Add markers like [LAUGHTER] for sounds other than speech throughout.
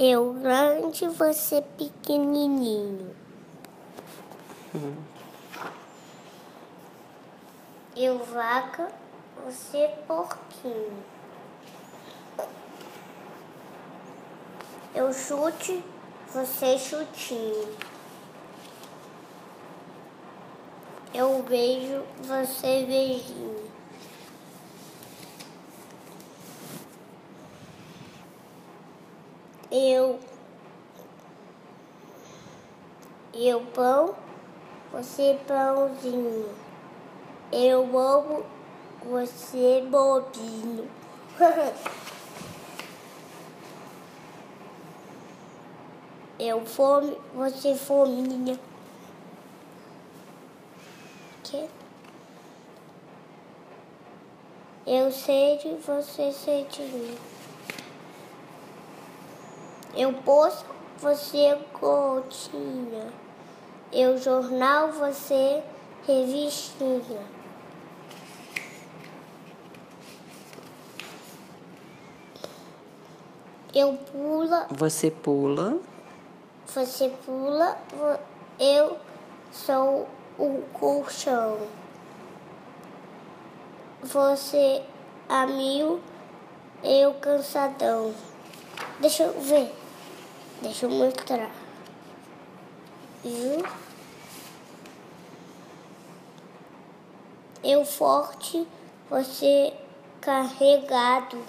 Eu grande, você pequenininho. Eu vaca, você porquinho. Eu chute, você chutinho. Eu vejo, você beijinho. Eu eu pão, você pãozinho. Eu bobo, você bobinho. [LAUGHS] Eu fome, você fominha. Que? Eu sede, você sedinho. Eu poço, você gotinha. Eu jornal, você revistinha. Eu pula, Você pula. você pula, eu sou o colchão. Você a mil, eu cansadão. Deixa eu ver. Deixa eu mostrar. Viu? Eu forte, você carregado.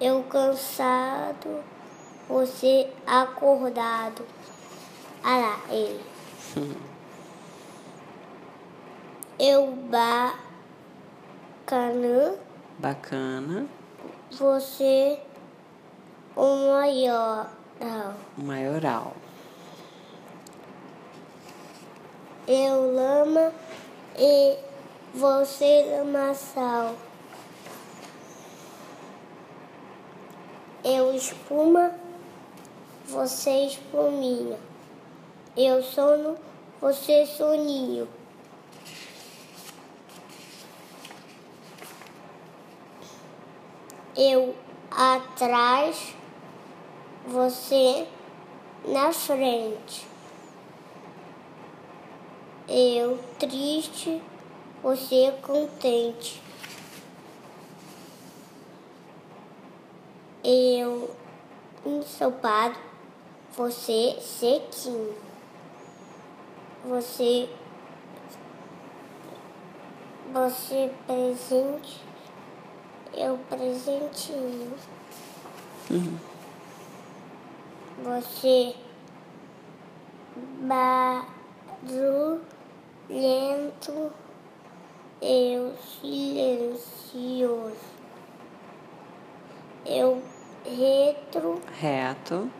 Eu cansado, você acordado. Ah lá, ele. [LAUGHS] Eu bacana, Bacana. Você o maior. Não. Maioral. Eu lama e você lamaçal. Eu espuma, você espuminha. Eu sono, você soninho. Eu atrás, você na frente. Eu triste, você contente. Eu ensopado, você sequinho. Você você presente, eu presentinho. Você barulhento, eu silencioso. Eu retro, Reto.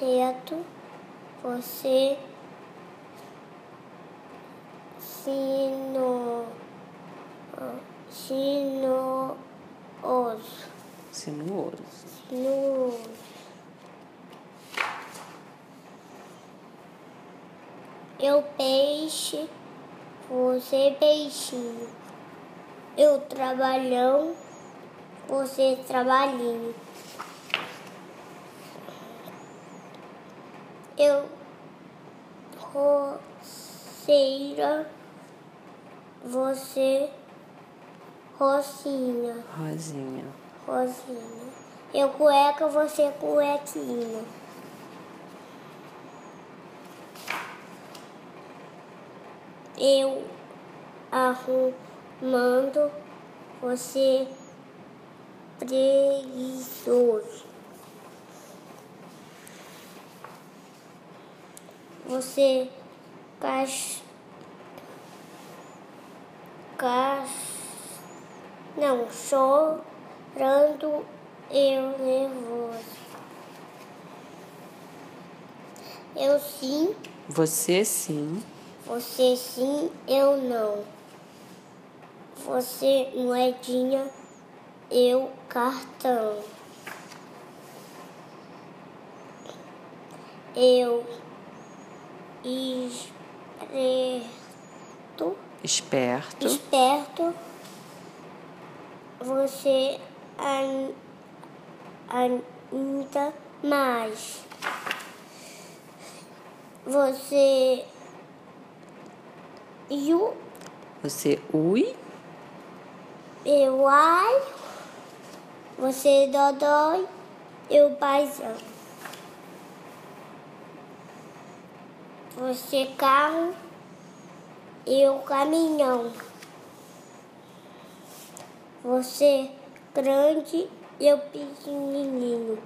reto, você sino, sinuoso, Sinuoso. sinuoso. Eu peixe, você peixinho. Eu trabalhão, você trabalhinho. Eu roceira, você rocinha, Rosinha. Rosinha. Eu cueca, você cuequinha. Eu arrumando, você preguiçoso. Você cach... Cach... Não, chorando, eu nervoso. Eu sim, Você sim. você sim, eu não. Você moedinha, eu cartão. Eu esperto, Esperto. esperto. Você ainda mais. Você eu, Você ui. eu ai, você dodói, eu paizão. Você carro, eu caminhão. Você grande, eu pequenininho.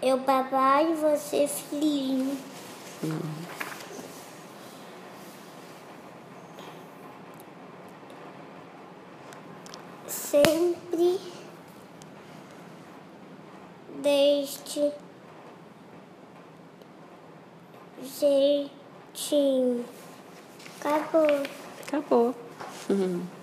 Eu papai, você filhinho. Sempre deste jeitinho. Acabou. Acabou. Uhum. [LAUGHS]